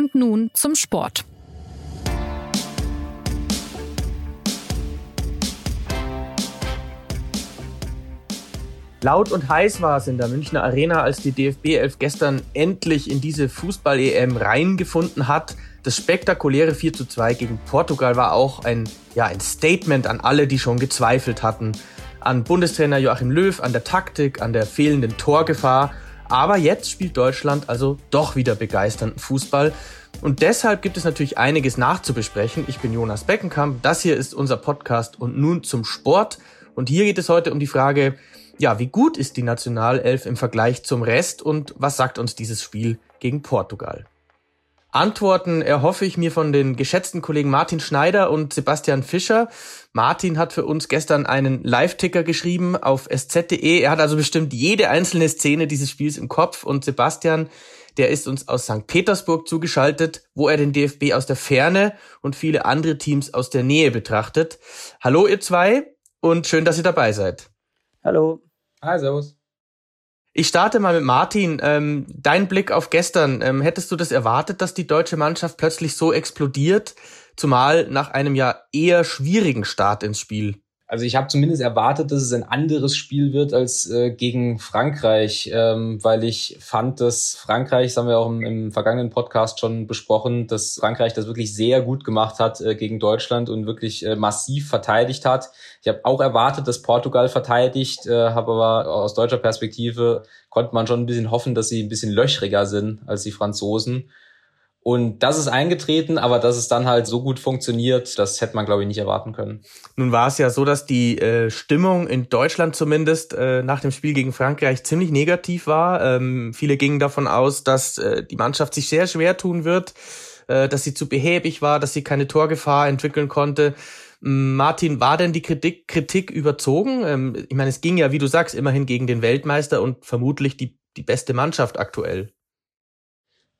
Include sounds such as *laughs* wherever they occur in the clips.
Und nun zum Sport. Laut und heiß war es in der Münchner Arena, als die DFB 11 gestern endlich in diese Fußball-EM reingefunden hat. Das spektakuläre 4 zu 2 gegen Portugal war auch ein, ja, ein Statement an alle, die schon gezweifelt hatten. An Bundestrainer Joachim Löw, an der Taktik, an der fehlenden Torgefahr. Aber jetzt spielt Deutschland also doch wieder begeisternden Fußball. Und deshalb gibt es natürlich einiges nachzubesprechen. Ich bin Jonas Beckenkamp, das hier ist unser Podcast und nun zum Sport. Und hier geht es heute um die Frage, ja, wie gut ist die Nationalelf im Vergleich zum Rest und was sagt uns dieses Spiel gegen Portugal? Antworten erhoffe ich mir von den geschätzten Kollegen Martin Schneider und Sebastian Fischer. Martin hat für uns gestern einen Live-Ticker geschrieben auf sz.de. Er hat also bestimmt jede einzelne Szene dieses Spiels im Kopf und Sebastian, der ist uns aus St. Petersburg zugeschaltet, wo er den DFB aus der Ferne und viele andere Teams aus der Nähe betrachtet. Hallo ihr zwei und schön, dass ihr dabei seid. Hallo. Hi, servus. Ich starte mal mit Martin. Ähm, dein Blick auf gestern. Ähm, hättest du das erwartet, dass die deutsche Mannschaft plötzlich so explodiert? Zumal nach einem ja eher schwierigen Start ins Spiel. Also ich habe zumindest erwartet, dass es ein anderes Spiel wird als äh, gegen Frankreich, ähm, weil ich fand, dass Frankreich, das haben wir auch im, im, vergangenen Podcast schon besprochen, dass Frankreich das wirklich sehr gut gemacht hat äh, gegen Deutschland und wirklich äh, massiv verteidigt hat. Ich habe auch erwartet, dass Portugal verteidigt, äh, habe aber aus deutscher Perspektive konnte man schon ein bisschen hoffen, dass sie ein bisschen löchriger sind als die Franzosen. Und das ist eingetreten, aber dass es dann halt so gut funktioniert, das hätte man, glaube ich, nicht erwarten können. Nun war es ja so, dass die äh, Stimmung in Deutschland zumindest äh, nach dem Spiel gegen Frankreich ziemlich negativ war. Ähm, viele gingen davon aus, dass äh, die Mannschaft sich sehr schwer tun wird, äh, dass sie zu behäbig war, dass sie keine Torgefahr entwickeln konnte. Martin, war denn die Kritik, Kritik überzogen? Ähm, ich meine, es ging ja, wie du sagst, immerhin gegen den Weltmeister und vermutlich die, die beste Mannschaft aktuell.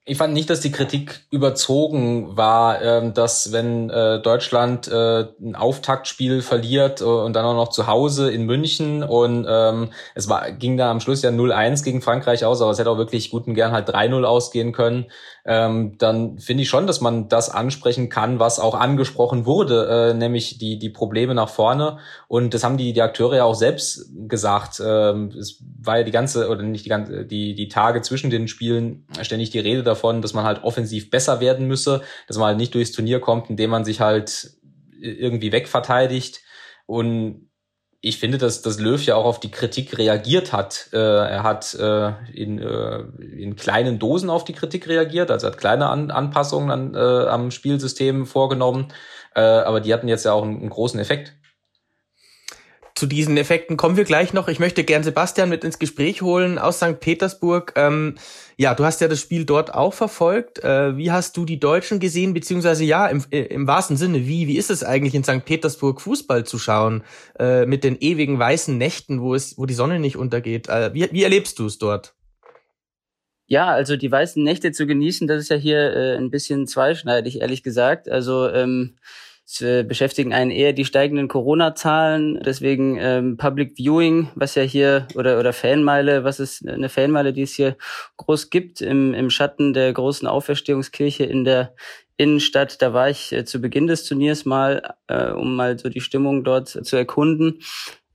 Ich fand nicht, dass die Kritik überzogen war, ähm, dass wenn äh, Deutschland äh, ein Auftaktspiel verliert äh, und dann auch noch zu Hause in München und ähm, es war, ging da am Schluss ja 0-1 gegen Frankreich aus, aber es hätte auch wirklich gut und gern halt 3-0 ausgehen können, ähm, dann finde ich schon, dass man das ansprechen kann, was auch angesprochen wurde, äh, nämlich die, die Probleme nach vorne. Und das haben die, die Akteure ja auch selbst gesagt. Ähm, es war ja die ganze, oder nicht die ganze, die, die Tage zwischen den Spielen ständig die Rede davon, dass man halt offensiv besser werden müsse, dass man halt nicht durchs Turnier kommt, indem man sich halt irgendwie wegverteidigt. Und ich finde, dass, dass Löw ja auch auf die Kritik reagiert hat. Äh, er hat äh, in, äh, in kleinen Dosen auf die Kritik reagiert, also hat kleine An Anpassungen an, äh, am Spielsystem vorgenommen, äh, aber die hatten jetzt ja auch einen, einen großen Effekt zu diesen Effekten kommen wir gleich noch. Ich möchte gern Sebastian mit ins Gespräch holen aus St. Petersburg. Ähm, ja, du hast ja das Spiel dort auch verfolgt. Äh, wie hast du die Deutschen gesehen, beziehungsweise ja, im, äh, im wahrsten Sinne, wie, wie ist es eigentlich in St. Petersburg Fußball zu schauen, äh, mit den ewigen weißen Nächten, wo es, wo die Sonne nicht untergeht? Äh, wie, wie erlebst du es dort? Ja, also die weißen Nächte zu genießen, das ist ja hier äh, ein bisschen zweischneidig, ehrlich gesagt. Also ähm, äh, beschäftigen einen eher die steigenden Corona-Zahlen, deswegen ähm, Public Viewing, was ja hier, oder, oder Fanmeile, was ist eine Fanmeile, die es hier groß gibt, im, im Schatten der großen Auferstehungskirche in der Innenstadt. Da war ich äh, zu Beginn des Turniers mal, äh, um mal so die Stimmung dort zu erkunden.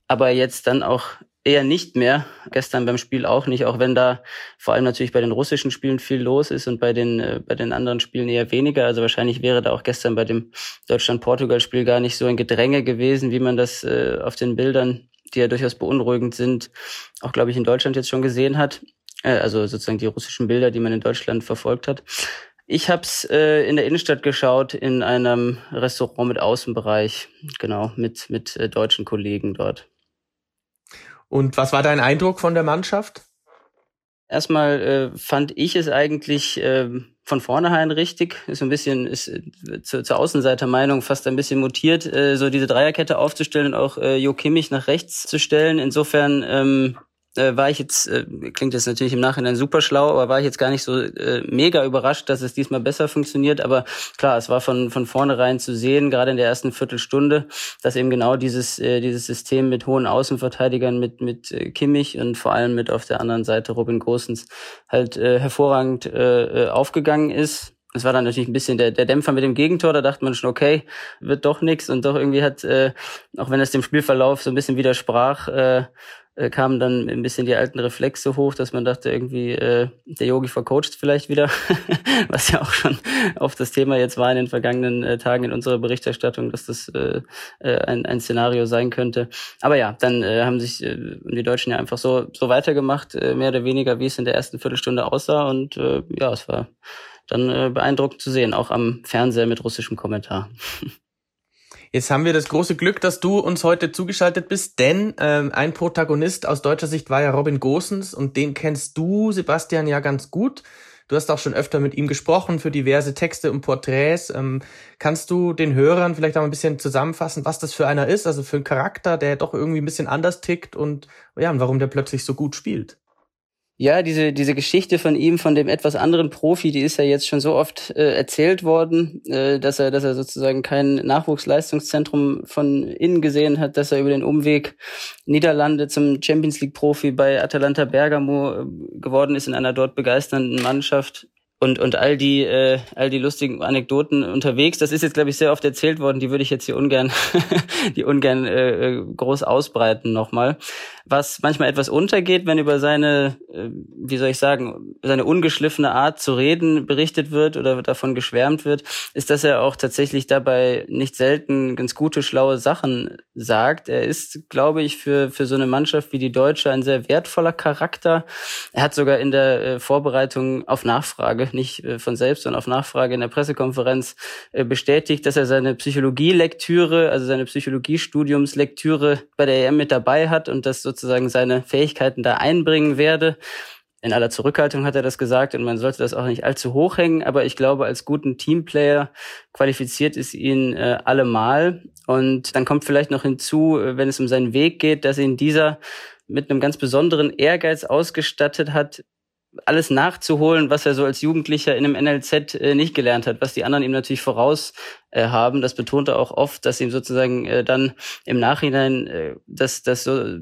Aber jetzt dann auch eher nicht mehr. Gestern beim Spiel auch nicht, auch wenn da vor allem natürlich bei den russischen Spielen viel los ist und bei den, äh, bei den anderen Spielen eher weniger. Also wahrscheinlich wäre da auch gestern bei dem Deutschland-Portugal-Spiel gar nicht so ein Gedränge gewesen, wie man das äh, auf den Bildern, die ja durchaus beunruhigend sind, auch glaube ich in Deutschland jetzt schon gesehen hat. Äh, also sozusagen die russischen Bilder, die man in Deutschland verfolgt hat. Ich habe es äh, in der Innenstadt geschaut, in einem Restaurant mit Außenbereich, genau, mit, mit äh, deutschen Kollegen dort. Und was war dein Eindruck von der Mannschaft? Erstmal äh, fand ich es eigentlich äh, von vornherein richtig. Ist ein bisschen ist äh, zu, zur Außenseitermeinung fast ein bisschen mutiert, äh, so diese Dreierkette aufzustellen und auch äh, Jo Kimmich nach rechts zu stellen. Insofern ähm, äh, war ich jetzt, äh, klingt jetzt natürlich im Nachhinein super schlau, aber war ich jetzt gar nicht so äh, mega überrascht, dass es diesmal besser funktioniert. Aber klar, es war von, von vornherein zu sehen, gerade in der ersten Viertelstunde, dass eben genau dieses, äh, dieses System mit hohen Außenverteidigern, mit, mit äh, Kimmich und vor allem mit auf der anderen Seite Robin Gosens halt äh, hervorragend äh, äh aufgegangen ist. Das war dann natürlich ein bisschen der, der Dämpfer mit dem Gegentor. Da dachte man schon, okay, wird doch nichts. Und doch irgendwie hat, äh, auch wenn es dem Spielverlauf so ein bisschen widersprach, äh, äh, kamen dann ein bisschen die alten Reflexe hoch, dass man dachte, irgendwie, äh, der Yogi vercoacht vielleicht wieder, *laughs* was ja auch schon oft das Thema jetzt war in den vergangenen äh, Tagen in unserer Berichterstattung, dass das äh, äh, ein, ein Szenario sein könnte. Aber ja, dann äh, haben sich äh, die Deutschen ja einfach so, so weitergemacht, äh, mehr oder weniger, wie es in der ersten Viertelstunde aussah. Und äh, ja, es war dann äh, beeindruckend zu sehen, auch am Fernseher mit russischem Kommentar. *laughs* Jetzt haben wir das große Glück, dass du uns heute zugeschaltet bist, denn ähm, ein Protagonist aus deutscher Sicht war ja Robin Gosens und den kennst du, Sebastian, ja ganz gut. Du hast auch schon öfter mit ihm gesprochen für diverse Texte und Porträts. Ähm, kannst du den Hörern vielleicht auch ein bisschen zusammenfassen, was das für einer ist, also für einen Charakter, der doch irgendwie ein bisschen anders tickt und ja, und warum der plötzlich so gut spielt? Ja, diese, diese Geschichte von ihm, von dem etwas anderen Profi, die ist ja jetzt schon so oft äh, erzählt worden, äh, dass er, dass er sozusagen kein Nachwuchsleistungszentrum von innen gesehen hat, dass er über den Umweg Niederlande zum Champions League Profi bei Atalanta Bergamo äh, geworden ist in einer dort begeisternden Mannschaft und und all die äh, all die lustigen Anekdoten unterwegs. Das ist jetzt glaube ich sehr oft erzählt worden. Die würde ich jetzt hier ungern *laughs* die ungern äh, äh, groß ausbreiten nochmal. Was manchmal etwas untergeht, wenn über seine äh, wie soll ich sagen seine ungeschliffene Art zu reden berichtet wird oder davon geschwärmt wird, ist, dass er auch tatsächlich dabei nicht selten ganz gute schlaue Sachen sagt. Er ist glaube ich für für so eine Mannschaft wie die Deutsche ein sehr wertvoller Charakter. Er hat sogar in der äh, Vorbereitung auf Nachfrage nicht äh, von selbst, sondern auf Nachfrage in der Pressekonferenz bestätigt, dass er seine Psychologielektüre, also seine Psychologiestudiumslektüre bei der EM mit dabei hat und dass sozusagen seine Fähigkeiten da einbringen werde. In aller Zurückhaltung hat er das gesagt und man sollte das auch nicht allzu hoch hängen, aber ich glaube, als guten Teamplayer qualifiziert ist ihn äh, allemal. Und dann kommt vielleicht noch hinzu, wenn es um seinen Weg geht, dass ihn dieser mit einem ganz besonderen Ehrgeiz ausgestattet hat, alles nachzuholen, was er so als Jugendlicher in einem NLZ äh, nicht gelernt hat, was die anderen ihm natürlich voraus äh, haben. Das betont er auch oft, dass ihm sozusagen äh, dann im Nachhinein äh, dass das so,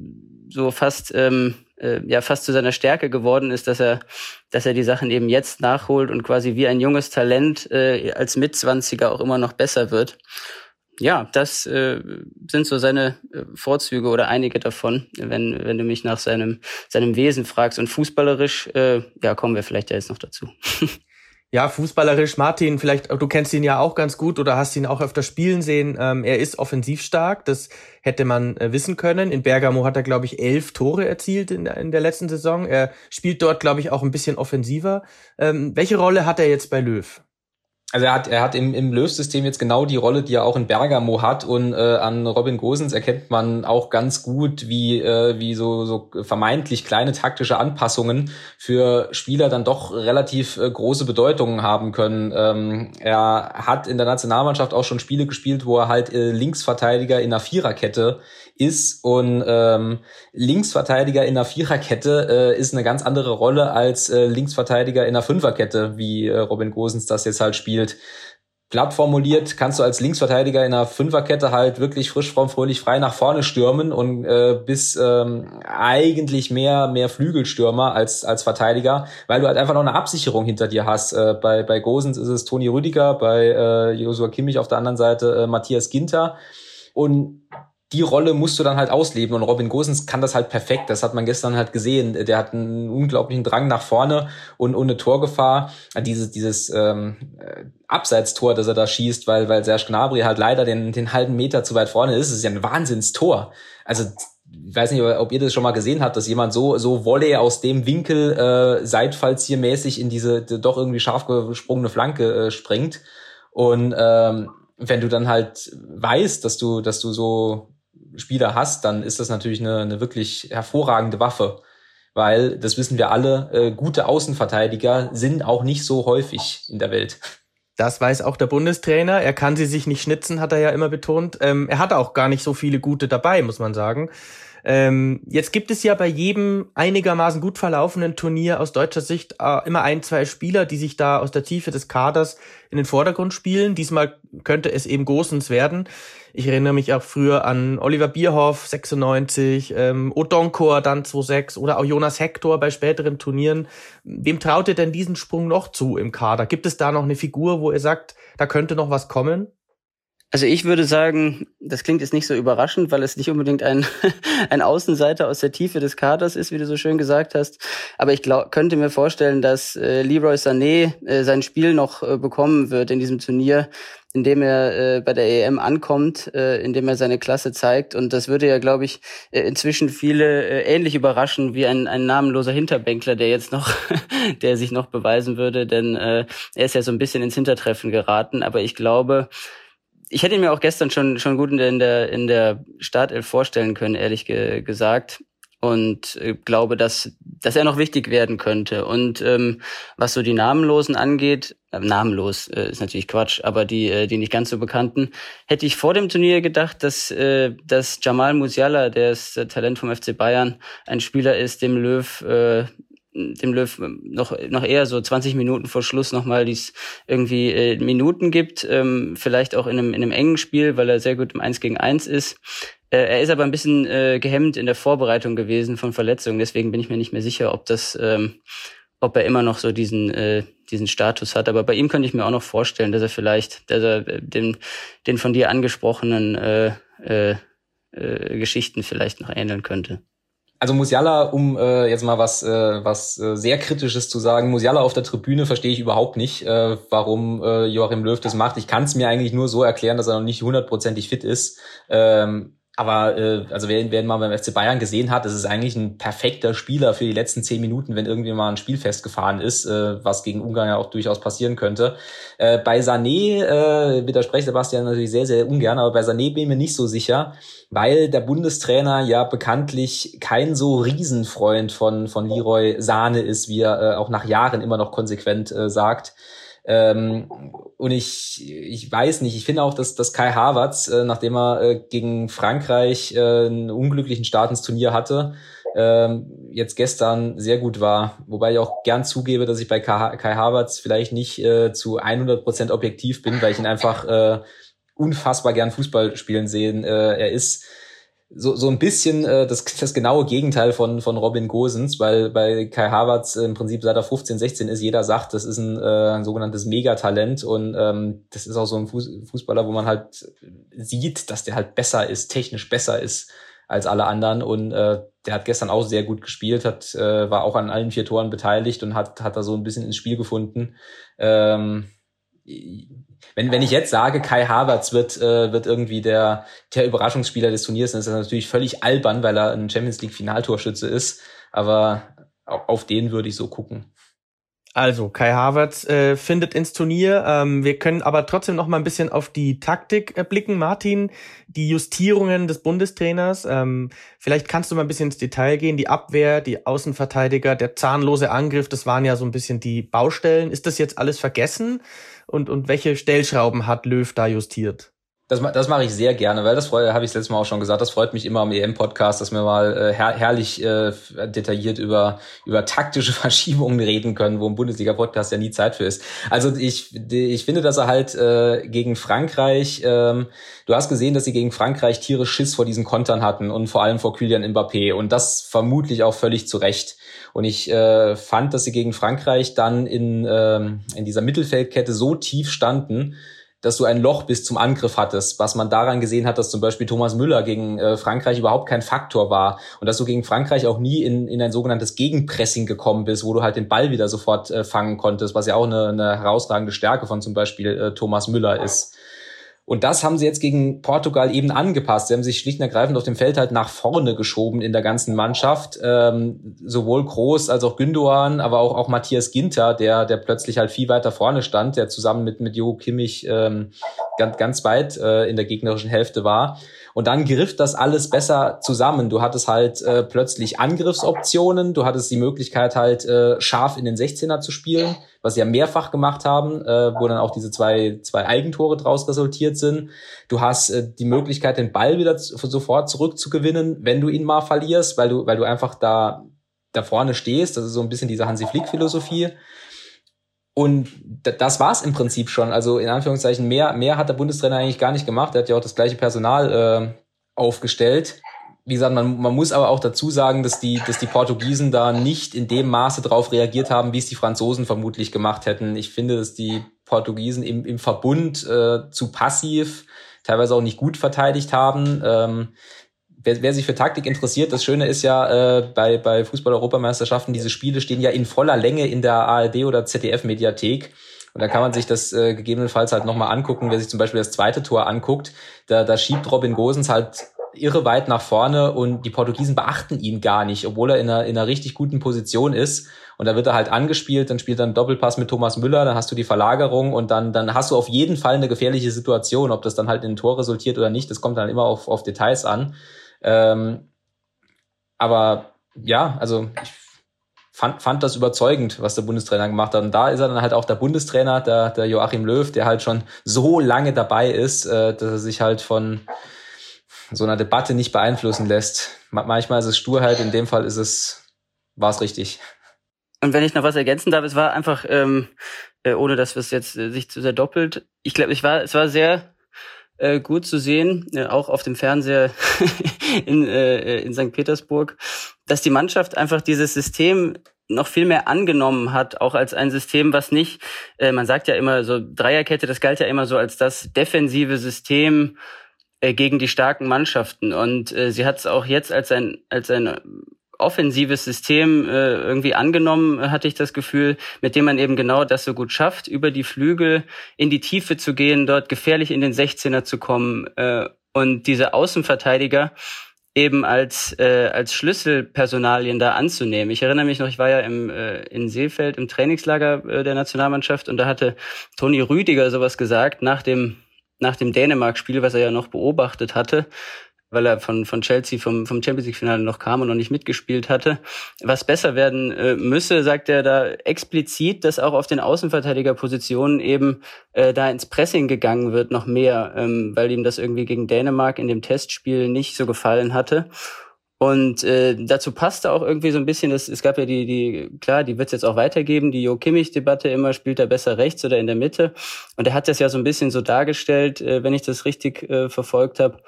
so fast ähm, äh, ja fast zu seiner Stärke geworden ist, dass er dass er die Sachen eben jetzt nachholt und quasi wie ein junges Talent äh, als Mitzwanziger auch immer noch besser wird ja, das äh, sind so seine äh, Vorzüge oder einige davon, wenn, wenn du mich nach seinem, seinem Wesen fragst. Und fußballerisch, äh, ja, kommen wir vielleicht ja jetzt noch dazu. *laughs* Ja, fußballerisch, Martin, vielleicht, du kennst ihn ja auch ganz gut oder hast ihn auch öfter spielen sehen. Ähm, er ist offensiv stark, das hätte man äh, wissen können. In Bergamo hat er, glaube ich, elf Tore erzielt in, in der letzten Saison. Er spielt dort, glaube ich, auch ein bisschen offensiver. Ähm, welche Rolle hat er jetzt bei Löw? Also er hat, er hat im, im Löw-System jetzt genau die Rolle, die er auch in Bergamo hat und äh, an Robin Gosens erkennt man auch ganz gut, wie, äh, wie so, so vermeintlich kleine taktische Anpassungen für Spieler dann doch relativ äh, große Bedeutungen haben können. Ähm, er hat in der Nationalmannschaft auch schon Spiele gespielt, wo er halt äh, Linksverteidiger in einer Viererkette ist und ähm, Linksverteidiger in einer Viererkette äh, ist eine ganz andere Rolle als äh, Linksverteidiger in einer Fünferkette, wie äh, Robin Gosens das jetzt halt spielt. Platt formuliert kannst du als Linksverteidiger in einer Fünferkette halt wirklich frisch, fromm, fröhlich, frei nach vorne stürmen und äh, bis ähm, eigentlich mehr mehr Flügelstürmer als als Verteidiger, weil du halt einfach noch eine Absicherung hinter dir hast. Äh, bei bei Gosens ist es Toni Rüdiger, bei äh, Joshua Kimmich auf der anderen Seite äh, Matthias Ginter und die Rolle musst du dann halt ausleben und Robin Gosens kann das halt perfekt. Das hat man gestern halt gesehen. Der hat einen unglaublichen Drang nach vorne und ohne Torgefahr. Dieses dieses ähm, Abseitstor, das er da schießt, weil weil Serge Gnabry halt leider den den halben Meter zu weit vorne ist, das ist ja ein Wahnsinnstor. Also ich weiß nicht, ob ihr das schon mal gesehen habt, dass jemand so so Volley aus dem Winkel äh, seitfallziermäßig in diese doch irgendwie scharf gesprungene Flanke äh, springt und ähm, wenn du dann halt weißt, dass du, dass du so Spieler hast, dann ist das natürlich eine, eine wirklich hervorragende Waffe. Weil, das wissen wir alle, äh, gute Außenverteidiger sind auch nicht so häufig in der Welt. Das weiß auch der Bundestrainer. Er kann sie sich nicht schnitzen, hat er ja immer betont. Ähm, er hatte auch gar nicht so viele gute dabei, muss man sagen. Ähm, jetzt gibt es ja bei jedem einigermaßen gut verlaufenden Turnier aus deutscher Sicht äh, immer ein, zwei Spieler, die sich da aus der Tiefe des Kaders in den Vordergrund spielen. Diesmal könnte es eben Gosens werden. Ich erinnere mich auch früher an Oliver Bierhoff, 96, ähm, Odonkor dann 26 oder auch Jonas Hector bei späteren Turnieren. Wem traut ihr denn diesen Sprung noch zu im Kader? Gibt es da noch eine Figur, wo ihr sagt, da könnte noch was kommen? Also ich würde sagen, das klingt jetzt nicht so überraschend, weil es nicht unbedingt ein, *laughs* ein Außenseiter aus der Tiefe des Kaders ist, wie du so schön gesagt hast. Aber ich glaub, könnte mir vorstellen, dass äh, Leroy Sané äh, sein Spiel noch äh, bekommen wird in diesem Turnier, indem er äh, bei der EM ankommt, äh, indem er seine Klasse zeigt. Und das würde ja, glaube ich, äh, inzwischen viele äh, ähnlich überraschen wie ein, ein namenloser Hinterbänkler, der jetzt noch, *laughs* der sich noch beweisen würde, denn äh, er ist ja so ein bisschen ins Hintertreffen geraten. Aber ich glaube, ich hätte ihn mir auch gestern schon, schon gut in der, in der, in der Startelf vorstellen können, ehrlich ge gesagt. Und äh, glaube, dass, dass er noch wichtig werden könnte. Und ähm, was so die Namenlosen angeht, äh, namenlos äh, ist natürlich Quatsch, aber die, äh, die nicht ganz so bekannten, hätte ich vor dem Turnier gedacht, dass, äh, dass Jamal Musiala, der ist äh, Talent vom FC Bayern, ein Spieler ist, dem Löw äh, dem Löw noch, noch eher so 20 Minuten vor Schluss nochmal dies irgendwie äh, Minuten gibt, ähm, vielleicht auch in einem, in einem engen Spiel, weil er sehr gut im 1 gegen 1 ist. Äh, er ist aber ein bisschen äh, gehemmt in der Vorbereitung gewesen von Verletzungen, deswegen bin ich mir nicht mehr sicher, ob das, ähm, ob er immer noch so diesen, äh, diesen Status hat. Aber bei ihm könnte ich mir auch noch vorstellen, dass er vielleicht, dass er äh, den, den von dir angesprochenen äh, äh, äh, Geschichten vielleicht noch ähneln könnte. Also Musiala, um äh, jetzt mal was, äh, was äh, sehr Kritisches zu sagen, Musiala auf der Tribüne verstehe ich überhaupt nicht, äh, warum äh, Joachim Löw das macht. Ich kann es mir eigentlich nur so erklären, dass er noch nicht hundertprozentig fit ist. Ähm, aber äh, also wer, wer ihn mal beim FC Bayern gesehen hat, das ist eigentlich ein perfekter Spieler für die letzten zehn Minuten, wenn irgendwie mal ein Spiel festgefahren ist, äh, was gegen Ungarn ja auch durchaus passieren könnte. Äh, bei Sané äh, widerspreche Sebastian natürlich sehr, sehr ungern, aber bei Sané bin ich mir nicht so sicher, weil der Bundestrainer ja bekanntlich kein so Riesenfreund von, von Leroy Sahne ist, wie er äh, auch nach Jahren immer noch konsequent äh, sagt. Ähm, und ich, ich weiß nicht, ich finde auch, dass, dass Kai Havertz, äh, nachdem er äh, gegen Frankreich äh, einen unglücklichen Start ins Turnier hatte, ähm, jetzt gestern sehr gut war. Wobei ich auch gern zugebe, dass ich bei Kai, Kai Havertz vielleicht nicht äh, zu 100 Prozent objektiv bin, weil ich ihn einfach äh, unfassbar gern Fußball spielen sehen. Äh, er ist so, so ein bisschen äh, das, das genaue Gegenteil von, von Robin Gosens, weil bei Kai Havertz im Prinzip seit er 15, 16 ist, jeder sagt, das ist ein, äh, ein sogenanntes Megatalent und ähm, das ist auch so ein Fußballer, wo man halt sieht, dass der halt besser ist, technisch besser ist als alle anderen und äh, der hat gestern auch sehr gut gespielt, hat äh, war auch an allen vier Toren beteiligt und hat hat da so ein bisschen ins Spiel gefunden. Ähm, wenn, wenn ich jetzt sage, Kai Havertz wird, äh, wird irgendwie der, der Überraschungsspieler des Turniers, dann ist das natürlich völlig albern, weil er ein Champions League Finaltorschütze ist. Aber auf den würde ich so gucken. Also, Kai Havertz äh, findet ins Turnier. Ähm, wir können aber trotzdem noch mal ein bisschen auf die Taktik äh, blicken. Martin, die Justierungen des Bundestrainers. Ähm, vielleicht kannst du mal ein bisschen ins Detail gehen. Die Abwehr, die Außenverteidiger, der zahnlose Angriff, das waren ja so ein bisschen die Baustellen. Ist das jetzt alles vergessen? Und, und welche Stellschrauben hat Löw da justiert? Das, das mache ich sehr gerne, weil das freut, habe ich letztes Mal auch schon gesagt, das freut mich immer am EM-Podcast, dass wir mal äh, her herrlich äh, detailliert über, über taktische *laughs* Verschiebungen reden können, wo ein Bundesliga-Podcast ja nie Zeit für ist. Also ich, ich finde, dass er halt äh, gegen Frankreich, ähm, du hast gesehen, dass sie gegen Frankreich tierisch Schiss vor diesen Kontern hatten und vor allem vor Kylian Mbappé und das vermutlich auch völlig zu Recht. Und ich äh, fand, dass sie gegen Frankreich dann in, ähm, in dieser Mittelfeldkette so tief standen, dass du ein Loch bis zum Angriff hattest, was man daran gesehen hat, dass zum Beispiel Thomas Müller gegen äh, Frankreich überhaupt kein Faktor war und dass du gegen Frankreich auch nie in, in ein sogenanntes Gegenpressing gekommen bist, wo du halt den Ball wieder sofort äh, fangen konntest, was ja auch eine, eine herausragende Stärke von zum Beispiel äh, Thomas Müller ist. Und das haben sie jetzt gegen Portugal eben angepasst. Sie haben sich schlicht und ergreifend auf dem Feld halt nach vorne geschoben in der ganzen Mannschaft. Ähm, sowohl Groß als auch Gündogan, aber auch, auch Matthias Ginter, der, der plötzlich halt viel weiter vorne stand, der zusammen mit, mit Jo Kimmich ähm, ganz, ganz weit äh, in der gegnerischen Hälfte war. Und dann griff das alles besser zusammen. Du hattest halt äh, plötzlich Angriffsoptionen, du hattest die Möglichkeit halt äh, scharf in den 16er zu spielen was sie ja mehrfach gemacht haben, äh, wo dann auch diese zwei, zwei Eigentore draus resultiert sind. Du hast äh, die Möglichkeit, den Ball wieder sofort zurückzugewinnen, wenn du ihn mal verlierst, weil du, weil du einfach da, da vorne stehst. Das ist so ein bisschen diese Hansi Flick-Philosophie. Und das war's im Prinzip schon. Also in Anführungszeichen mehr, mehr hat der Bundestrainer eigentlich gar nicht gemacht. Er hat ja auch das gleiche Personal äh, aufgestellt. Wie gesagt, man, man muss aber auch dazu sagen, dass die, dass die Portugiesen da nicht in dem Maße drauf reagiert haben, wie es die Franzosen vermutlich gemacht hätten. Ich finde, dass die Portugiesen im, im Verbund äh, zu passiv, teilweise auch nicht gut verteidigt haben. Ähm, wer, wer sich für Taktik interessiert, das Schöne ist ja, äh, bei, bei Fußball-Europameisterschaften, diese Spiele stehen ja in voller Länge in der ARD oder ZDF-Mediathek. Und da kann man sich das äh, gegebenenfalls halt nochmal angucken, wer sich zum Beispiel das zweite Tor anguckt. Da, da schiebt Robin Gosens halt irre weit nach vorne und die Portugiesen beachten ihn gar nicht, obwohl er in einer, in einer richtig guten Position ist. Und da wird er halt angespielt, dann spielt er einen Doppelpass mit Thomas Müller, dann hast du die Verlagerung und dann, dann hast du auf jeden Fall eine gefährliche Situation. Ob das dann halt in ein Tor resultiert oder nicht, das kommt dann immer auf, auf Details an. Ähm, aber ja, also ich fand, fand das überzeugend, was der Bundestrainer gemacht hat. Und da ist er dann halt auch der Bundestrainer, der, der Joachim Löw, der halt schon so lange dabei ist, äh, dass er sich halt von so einer Debatte nicht beeinflussen lässt. Manchmal ist es Sturheit, in dem Fall ist es, war es richtig. Und wenn ich noch was ergänzen darf, es war einfach, ähm, äh, ohne dass es jetzt äh, sich zu sehr doppelt. Ich glaube, ich war, es war sehr äh, gut zu sehen, äh, auch auf dem Fernseher *laughs* in, äh, in St. Petersburg, dass die Mannschaft einfach dieses System noch viel mehr angenommen hat, auch als ein System, was nicht, äh, man sagt ja immer so, Dreierkette, das galt ja immer so als das defensive System äh, gegen die starken Mannschaften. Und äh, sie hat es auch jetzt als ein, als ein offensives System äh, irgendwie angenommen, hatte ich das Gefühl, mit dem man eben genau das so gut schafft, über die Flügel in die Tiefe zu gehen, dort gefährlich in den 16er zu kommen äh, und diese Außenverteidiger eben als äh, als Schlüsselpersonalien da anzunehmen. Ich erinnere mich noch, ich war ja im äh, in Seefeld im Trainingslager äh, der Nationalmannschaft und da hatte Toni Rüdiger sowas gesagt nach dem nach dem Dänemark-Spiel, was er ja noch beobachtet hatte, weil er von, von Chelsea vom, vom Champions League-Finale noch kam und noch nicht mitgespielt hatte. Was besser werden äh, müsse, sagt er da explizit, dass auch auf den Außenverteidigerpositionen eben äh, da ins Pressing gegangen wird, noch mehr, ähm, weil ihm das irgendwie gegen Dänemark in dem Testspiel nicht so gefallen hatte. Und äh, dazu passte auch irgendwie so ein bisschen, dass, es gab ja die, die, klar, die wird es jetzt auch weitergeben, die Jo Kimmich-Debatte immer, spielt er besser rechts oder in der Mitte. Und er hat das ja so ein bisschen so dargestellt, äh, wenn ich das richtig äh, verfolgt habe,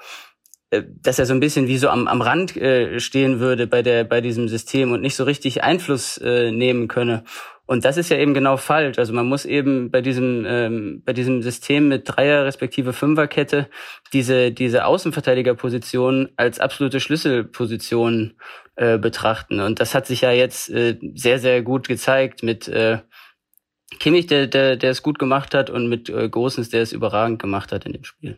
äh, dass er so ein bisschen wie so am, am Rand äh, stehen würde bei der bei diesem System und nicht so richtig Einfluss äh, nehmen könne. Und das ist ja eben genau falsch. Also man muss eben bei diesem ähm, bei diesem System mit Dreier respektive Fünferkette diese diese Außenverteidigerposition als absolute Schlüsselposition äh, betrachten. Und das hat sich ja jetzt äh, sehr sehr gut gezeigt mit äh, Kimmich, der der der es gut gemacht hat, und mit äh, Großens, der es überragend gemacht hat in dem Spiel.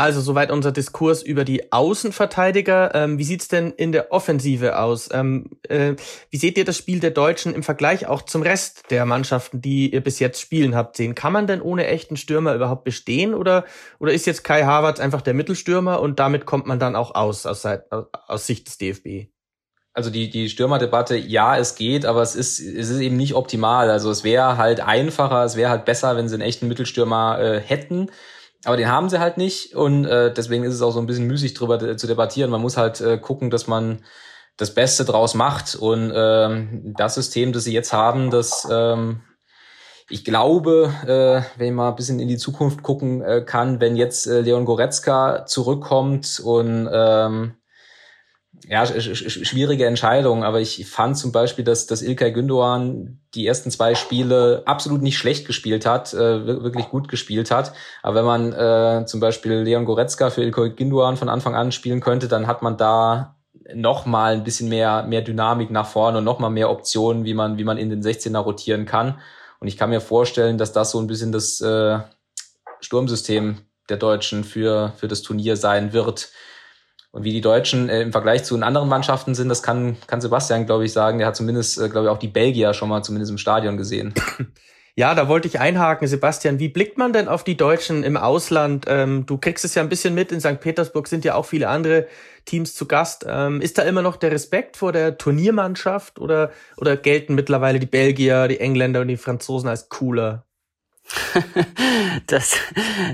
Also soweit unser Diskurs über die Außenverteidiger. Ähm, wie sieht's denn in der Offensive aus? Ähm, äh, wie seht ihr das Spiel der Deutschen im Vergleich auch zum Rest der Mannschaften, die ihr bis jetzt spielen habt sehen? Kann man denn ohne echten Stürmer überhaupt bestehen oder oder ist jetzt Kai Havertz einfach der Mittelstürmer und damit kommt man dann auch aus aus, aus Sicht des DFB? also die, die Stürmerdebatte, ja, es geht, aber es ist, es ist eben nicht optimal. Also es wäre halt einfacher, es wäre halt besser, wenn sie einen echten Mittelstürmer äh, hätten. Aber den haben sie halt nicht und äh, deswegen ist es auch so ein bisschen müßig drüber zu debattieren. Man muss halt äh, gucken, dass man das Beste draus macht und ähm, das System, das sie jetzt haben, das ähm, ich glaube, äh, wenn mal ein bisschen in die Zukunft gucken äh, kann, wenn jetzt äh, Leon Goretzka zurückkommt und ähm, ja, schwierige Entscheidung, aber ich fand zum Beispiel, dass, dass Ilkay Gündoğan die ersten zwei Spiele absolut nicht schlecht gespielt hat, äh, wirklich gut gespielt hat. Aber wenn man äh, zum Beispiel Leon Goretzka für Ilkay Gündoğan von Anfang an spielen könnte, dann hat man da noch mal ein bisschen mehr, mehr Dynamik nach vorne und noch mal mehr Optionen, wie man, wie man in den 16er rotieren kann. Und ich kann mir vorstellen, dass das so ein bisschen das äh, Sturmsystem der Deutschen für, für das Turnier sein wird und wie die Deutschen äh, im Vergleich zu den anderen Mannschaften sind, das kann, kann Sebastian, glaube ich, sagen. Der hat zumindest, äh, glaube ich, auch die Belgier schon mal zumindest im Stadion gesehen. Ja, da wollte ich einhaken, Sebastian. Wie blickt man denn auf die Deutschen im Ausland? Ähm, du kriegst es ja ein bisschen mit. In St. Petersburg sind ja auch viele andere Teams zu Gast. Ähm, ist da immer noch der Respekt vor der Turniermannschaft oder, oder gelten mittlerweile die Belgier, die Engländer und die Franzosen als cooler? *laughs* das,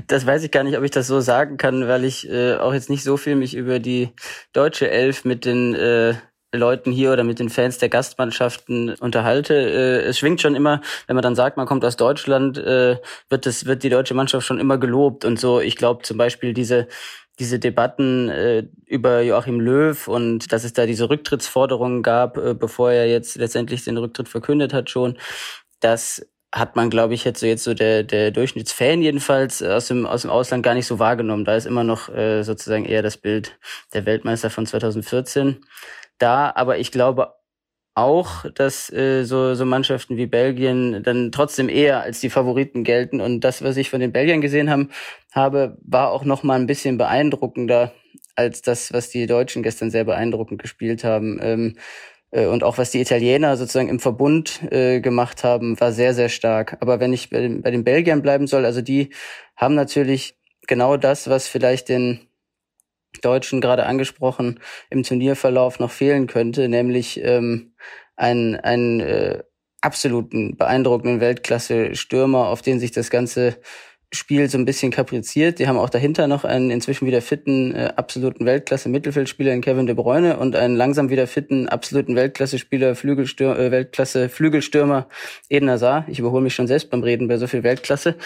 das weiß ich gar nicht, ob ich das so sagen kann, weil ich äh, auch jetzt nicht so viel mich über die deutsche Elf mit den äh, Leuten hier oder mit den Fans der Gastmannschaften unterhalte. Äh, es schwingt schon immer, wenn man dann sagt, man kommt aus Deutschland, äh, wird das wird die deutsche Mannschaft schon immer gelobt und so. Ich glaube zum Beispiel diese diese Debatten äh, über Joachim Löw und dass es da diese Rücktrittsforderungen gab, äh, bevor er jetzt letztendlich den Rücktritt verkündet hat schon, das hat man, glaube ich, jetzt so jetzt so der der Durchschnittsfan jedenfalls aus dem aus dem Ausland gar nicht so wahrgenommen. Da ist immer noch äh, sozusagen eher das Bild der Weltmeister von 2014 da, aber ich glaube auch, dass äh, so, so Mannschaften wie Belgien dann trotzdem eher als die Favoriten gelten. Und das, was ich von den Belgiern gesehen haben, habe, war auch noch mal ein bisschen beeindruckender als das, was die Deutschen gestern sehr beeindruckend gespielt haben. Ähm, äh, und auch was die Italiener sozusagen im Verbund äh, gemacht haben, war sehr, sehr stark. Aber wenn ich bei den, bei den Belgiern bleiben soll, also die haben natürlich genau das, was vielleicht den Deutschen gerade angesprochen im Turnierverlauf noch fehlen könnte, nämlich ähm, einen, einen äh, absoluten beeindruckenden Weltklasse-Stürmer, auf den sich das ganze Spiel so ein bisschen kapriziert. Die haben auch dahinter noch einen inzwischen wieder fitten, äh, absoluten Weltklasse-Mittelfeldspieler in Kevin De Bruyne und einen langsam wieder fitten, absoluten Weltklasse-Spieler, Flügelstür äh, Weltklasse-Flügelstürmer Eden Hazard. Ich überhole mich schon selbst beim Reden bei so viel Weltklasse.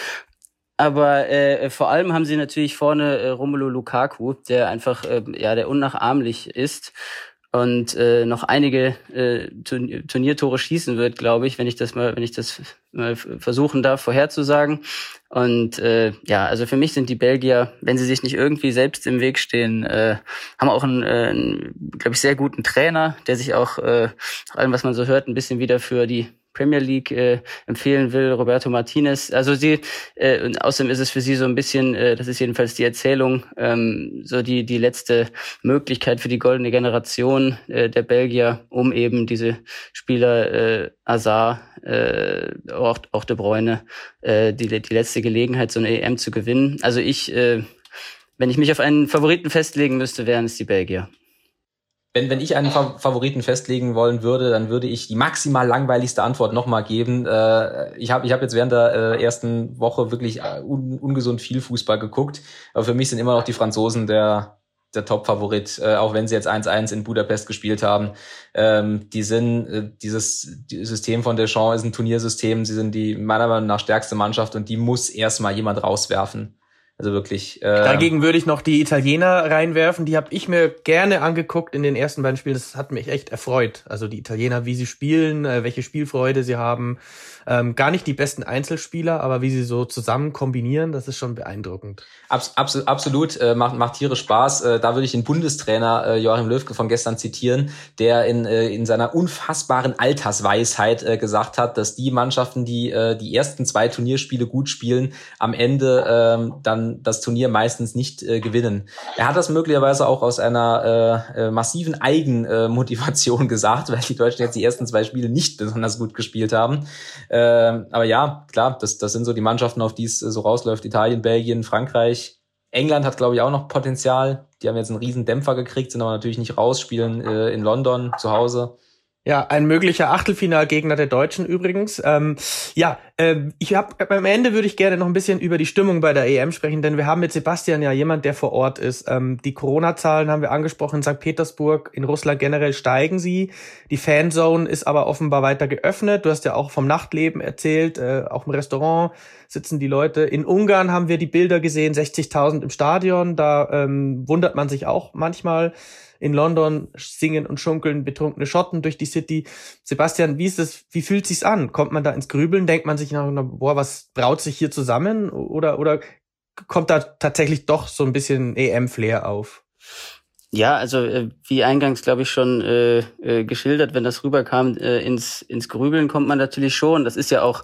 Aber äh, vor allem haben sie natürlich vorne äh, Romelu Lukaku, der einfach äh, ja der unnachahmlich ist und äh, noch einige äh, Turniertore schießen wird, glaube ich, wenn ich das mal, wenn ich das mal versuchen darf, vorherzusagen. Und äh, ja, also für mich sind die Belgier, wenn sie sich nicht irgendwie selbst im Weg stehen, äh, haben auch einen, äh, glaube ich, sehr guten Trainer, der sich auch äh, nach allem, was man so hört, ein bisschen wieder für die Premier League äh, empfehlen will, Roberto Martinez. Also sie, äh, und außerdem ist es für sie so ein bisschen, äh, das ist jedenfalls die Erzählung, ähm, so die die letzte Möglichkeit für die goldene Generation äh, der Belgier, um eben diese Spieler äh, Azar, äh, auch, auch De Bruyne, äh, die die letzte Gelegenheit, so eine EM zu gewinnen. Also ich, äh, wenn ich mich auf einen Favoriten festlegen müsste, wären es die Belgier wenn, wenn ich einen Favoriten festlegen wollen würde, dann würde ich die maximal langweiligste Antwort nochmal geben. Äh, ich habe ich hab jetzt während der äh, ersten Woche wirklich äh, un, ungesund viel Fußball geguckt. Aber für mich sind immer noch die Franzosen der, der Top-Favorit, auch wenn sie jetzt 1-1 in Budapest gespielt haben. Ähm, die sind, dieses die System von Deschamps ist ein Turniersystem. Sie sind die meiner Meinung nach stärkste Mannschaft und die muss erstmal jemand rauswerfen. Also wirklich. Äh, Dagegen würde ich noch die Italiener reinwerfen. Die habe ich mir gerne angeguckt in den ersten beiden Spielen. Das hat mich echt erfreut. Also die Italiener, wie sie spielen, äh, welche Spielfreude sie haben. Ähm, gar nicht die besten Einzelspieler, aber wie sie so zusammen kombinieren, das ist schon beeindruckend. Abs abs absolut, äh, macht, macht tierisch Spaß. Äh, da würde ich den Bundestrainer äh, Joachim Löwke von gestern zitieren, der in, äh, in seiner unfassbaren Altersweisheit äh, gesagt hat, dass die Mannschaften, die äh, die ersten zwei Turnierspiele gut spielen, am Ende äh, dann das Turnier meistens nicht äh, gewinnen. Er hat das möglicherweise auch aus einer äh, äh, massiven Eigenmotivation *laughs* gesagt, weil die Deutschen jetzt die ersten zwei Spiele nicht besonders gut gespielt haben. Ähm, aber ja, klar, das, das sind so die Mannschaften, auf die es so rausläuft. Italien, Belgien, Frankreich. England hat, glaube ich, auch noch Potenzial. Die haben jetzt einen riesen Dämpfer gekriegt, sind aber natürlich nicht raus, spielen äh, in London zu Hause. Ja, ein möglicher Achtelfinalgegner der Deutschen übrigens. Ähm, ja, äh, ich habe am Ende würde ich gerne noch ein bisschen über die Stimmung bei der EM sprechen, denn wir haben mit Sebastian ja jemand, der vor Ort ist. Ähm, die Corona-Zahlen haben wir angesprochen in St. Petersburg, in Russland generell steigen sie. Die Fanzone ist aber offenbar weiter geöffnet. Du hast ja auch vom Nachtleben erzählt, äh, auch im Restaurant sitzen die Leute. In Ungarn haben wir die Bilder gesehen, 60.000 im Stadion. Da ähm, wundert man sich auch manchmal in London singen und schunkeln betrunkene Schotten durch die City. Sebastian, wie ist es, wie fühlt sich's an? Kommt man da ins Grübeln? Denkt man sich nach, boah, was braut sich hier zusammen? Oder, oder kommt da tatsächlich doch so ein bisschen EM-Flair auf? Ja, also äh, wie eingangs glaube ich schon äh, äh, geschildert, wenn das rüberkam, äh, ins, ins Grübeln kommt man natürlich schon. Das ist ja auch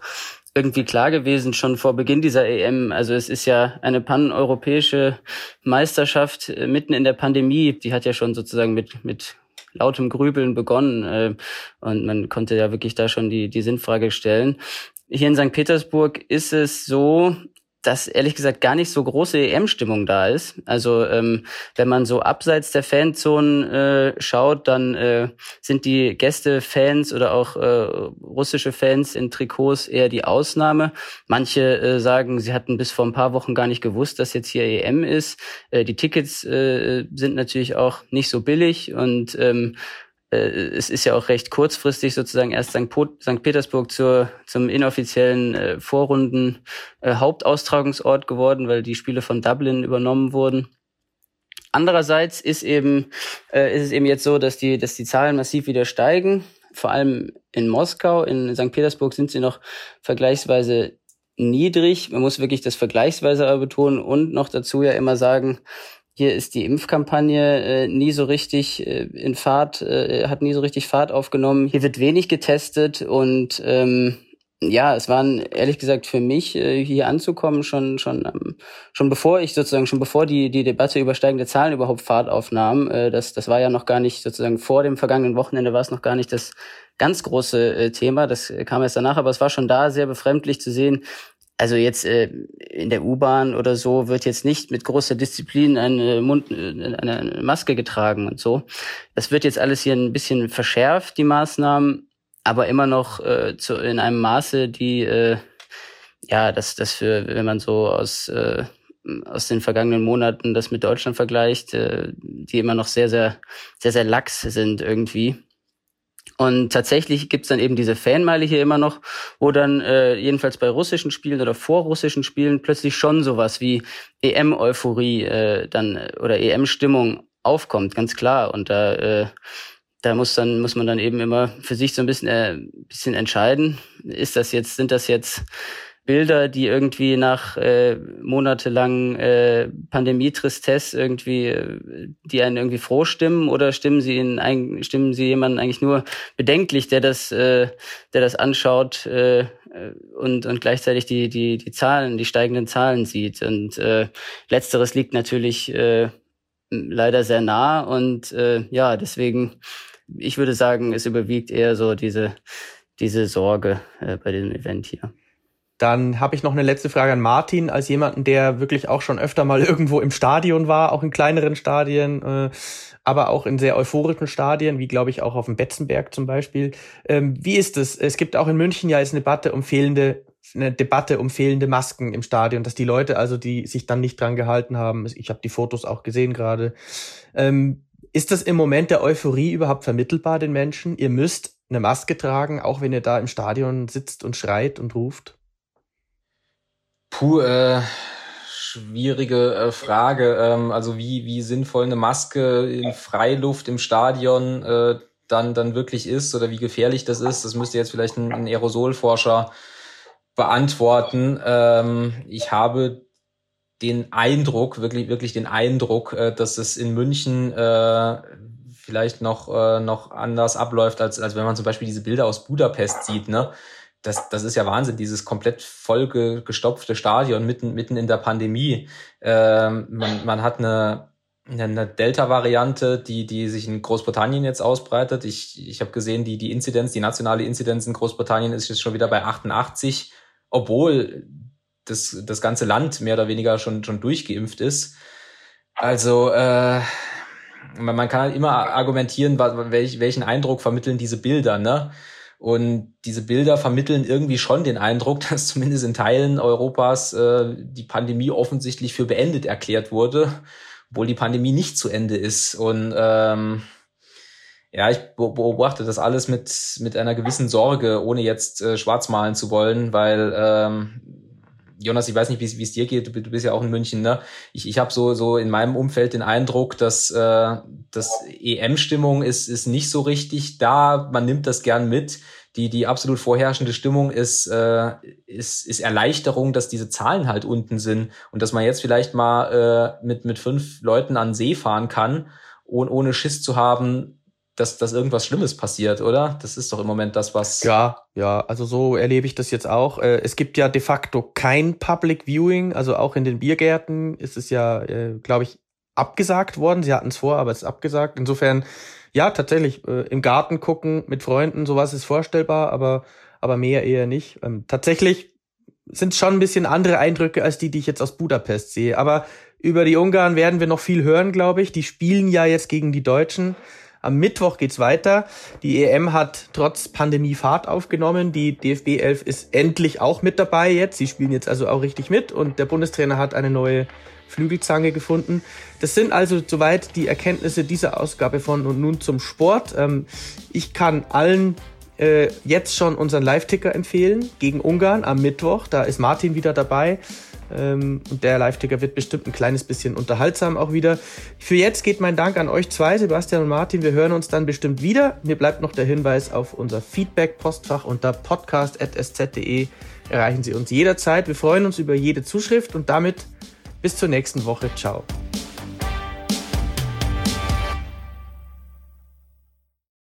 irgendwie klar gewesen schon vor Beginn dieser EM. Also es ist ja eine paneuropäische Meisterschaft äh, mitten in der Pandemie. Die hat ja schon sozusagen mit, mit lautem Grübeln begonnen. Äh, und man konnte ja wirklich da schon die, die Sinnfrage stellen. Hier in St. Petersburg ist es so, dass ehrlich gesagt gar nicht so große EM-Stimmung da ist. Also ähm, wenn man so abseits der Fanzonen äh, schaut, dann äh, sind die Gäste-Fans oder auch äh, russische Fans in Trikots eher die Ausnahme. Manche äh, sagen, sie hatten bis vor ein paar Wochen gar nicht gewusst, dass jetzt hier EM ist. Äh, die Tickets äh, sind natürlich auch nicht so billig und ähm, äh, es ist ja auch recht kurzfristig sozusagen erst St. St. Petersburg zur, zum inoffiziellen äh, Vorrunden äh, Hauptaustragungsort geworden, weil die Spiele von Dublin übernommen wurden. Andererseits ist eben äh, ist es eben jetzt so, dass die dass die Zahlen massiv wieder steigen. Vor allem in Moskau, in St. Petersburg sind sie noch vergleichsweise niedrig. Man muss wirklich das vergleichsweise betonen und noch dazu ja immer sagen, hier ist die Impfkampagne äh, nie so richtig äh, in Fahrt, äh, hat nie so richtig Fahrt aufgenommen. Hier wird wenig getestet und ähm, ja, es waren ehrlich gesagt für mich äh, hier anzukommen schon schon ähm, schon bevor ich sozusagen schon bevor die die Debatte über steigende Zahlen überhaupt Fahrt aufnahm. Äh, das das war ja noch gar nicht sozusagen vor dem vergangenen Wochenende war es noch gar nicht das ganz große äh, Thema. Das kam erst danach, aber es war schon da sehr befremdlich zu sehen, also jetzt äh, in der U-Bahn oder so wird jetzt nicht mit großer Disziplin eine, Mund, äh, eine Maske getragen und so. Das wird jetzt alles hier ein bisschen verschärft, die Maßnahmen, aber immer noch äh, zu, in einem Maße, die äh, ja, das, das für, wenn man so aus äh, aus den vergangenen Monaten das mit Deutschland vergleicht, äh, die immer noch sehr, sehr, sehr, sehr lax sind irgendwie. Und tatsächlich gibt's dann eben diese Fanmeile hier immer noch, wo dann äh, jedenfalls bei russischen Spielen oder vor russischen Spielen plötzlich schon sowas wie EM-Euphorie äh, dann oder EM-Stimmung aufkommt, ganz klar. Und da äh, da muss dann muss man dann eben immer für sich so ein bisschen äh, bisschen entscheiden, ist das jetzt sind das jetzt Bilder, die irgendwie nach äh, monatelangen äh, Pandemie-Tristesse irgendwie, äh, die einen irgendwie froh stimmen oder stimmen sie in, stimmen sie jemanden eigentlich nur bedenklich, der das, äh, der das anschaut äh, und und gleichzeitig die die die Zahlen, die steigenden Zahlen sieht und äh, letzteres liegt natürlich äh, leider sehr nah und äh, ja deswegen ich würde sagen, es überwiegt eher so diese diese Sorge äh, bei diesem Event hier. Dann habe ich noch eine letzte Frage an Martin, als jemanden, der wirklich auch schon öfter mal *laughs* irgendwo im Stadion war, auch in kleineren Stadien, äh, aber auch in sehr euphorischen Stadien, wie glaube ich auch auf dem Betzenberg zum Beispiel. Ähm, wie ist es? Es gibt auch in München ja jetzt eine Debatte um fehlende eine Debatte um fehlende Masken im Stadion, dass die Leute also, die sich dann nicht dran gehalten haben, ich habe die Fotos auch gesehen gerade. Ähm, ist das im Moment der Euphorie überhaupt vermittelbar den Menschen? Ihr müsst eine Maske tragen, auch wenn ihr da im Stadion sitzt und schreit und ruft? Puh, äh, schwierige äh, Frage. Ähm, also wie, wie sinnvoll eine Maske in Freiluft im Stadion äh, dann, dann wirklich ist oder wie gefährlich das ist, das müsste jetzt vielleicht ein, ein Aerosolforscher beantworten. Ähm, ich habe den Eindruck, wirklich, wirklich den Eindruck, äh, dass es in München äh, vielleicht noch, äh, noch anders abläuft, als, als wenn man zum Beispiel diese Bilder aus Budapest sieht, ne? Das, das ist ja Wahnsinn, dieses komplett vollgestopfte Stadion mitten, mitten in der Pandemie. Ähm, man, man hat eine, eine Delta-Variante, die, die sich in Großbritannien jetzt ausbreitet. Ich, ich habe gesehen, die, die Inzidenz, die nationale Inzidenz in Großbritannien ist jetzt schon wieder bei 88, obwohl das, das ganze Land mehr oder weniger schon, schon durchgeimpft ist. Also äh, man, man kann halt immer argumentieren, welch, welchen Eindruck vermitteln diese Bilder, ne? Und diese Bilder vermitteln irgendwie schon den Eindruck, *laughs* dass zumindest in Teilen Europas äh, die Pandemie offensichtlich für beendet erklärt wurde, obwohl die Pandemie nicht zu Ende ist. Und ähm, ja, ich beobachte das alles mit, mit einer gewissen Sorge, ohne jetzt äh, schwarz malen zu wollen, weil ähm, Jonas, ich weiß nicht, wie es dir geht, du, du, bist ja auch in München, ne? Ich, ich habe so, so in meinem Umfeld den Eindruck, dass äh, das EM-Stimmung ist, ist nicht so richtig da. Man nimmt das gern mit. Die, die absolut vorherrschende Stimmung ist, äh, ist, ist Erleichterung, dass diese Zahlen halt unten sind und dass man jetzt vielleicht mal äh, mit, mit fünf Leuten an See fahren kann, ohne, ohne Schiss zu haben, dass, dass irgendwas Schlimmes passiert, oder? Das ist doch im Moment das, was. Ja, ja, also so erlebe ich das jetzt auch. Äh, es gibt ja de facto kein Public Viewing, also auch in den Biergärten ist es ja, äh, glaube ich, abgesagt worden. Sie hatten es vor, aber es ist abgesagt. Insofern, ja, tatsächlich, äh, im Garten gucken mit Freunden, sowas ist vorstellbar, aber aber mehr eher nicht. Ähm, tatsächlich sind schon ein bisschen andere Eindrücke als die, die ich jetzt aus Budapest sehe. Aber über die Ungarn werden wir noch viel hören, glaube ich. Die spielen ja jetzt gegen die Deutschen. Am Mittwoch geht's weiter. Die EM hat trotz Pandemie Fahrt aufgenommen. Die DFB 11 ist endlich auch mit dabei jetzt. Sie spielen jetzt also auch richtig mit und der Bundestrainer hat eine neue Flügelzange gefunden. Das sind also soweit die Erkenntnisse dieser Ausgabe von und nun zum Sport. Ähm, ich kann allen äh, jetzt schon unseren Live-Ticker empfehlen gegen Ungarn am Mittwoch. Da ist Martin wieder dabei. Ähm, und der Live-Ticker wird bestimmt ein kleines bisschen unterhaltsam auch wieder. Für jetzt geht mein Dank an euch zwei, Sebastian und Martin. Wir hören uns dann bestimmt wieder. Mir bleibt noch der Hinweis auf unser Feedback-Postfach unter podcast.sz.de erreichen Sie uns jederzeit. Wir freuen uns über jede Zuschrift und damit bis zur nächsten Woche. Ciao.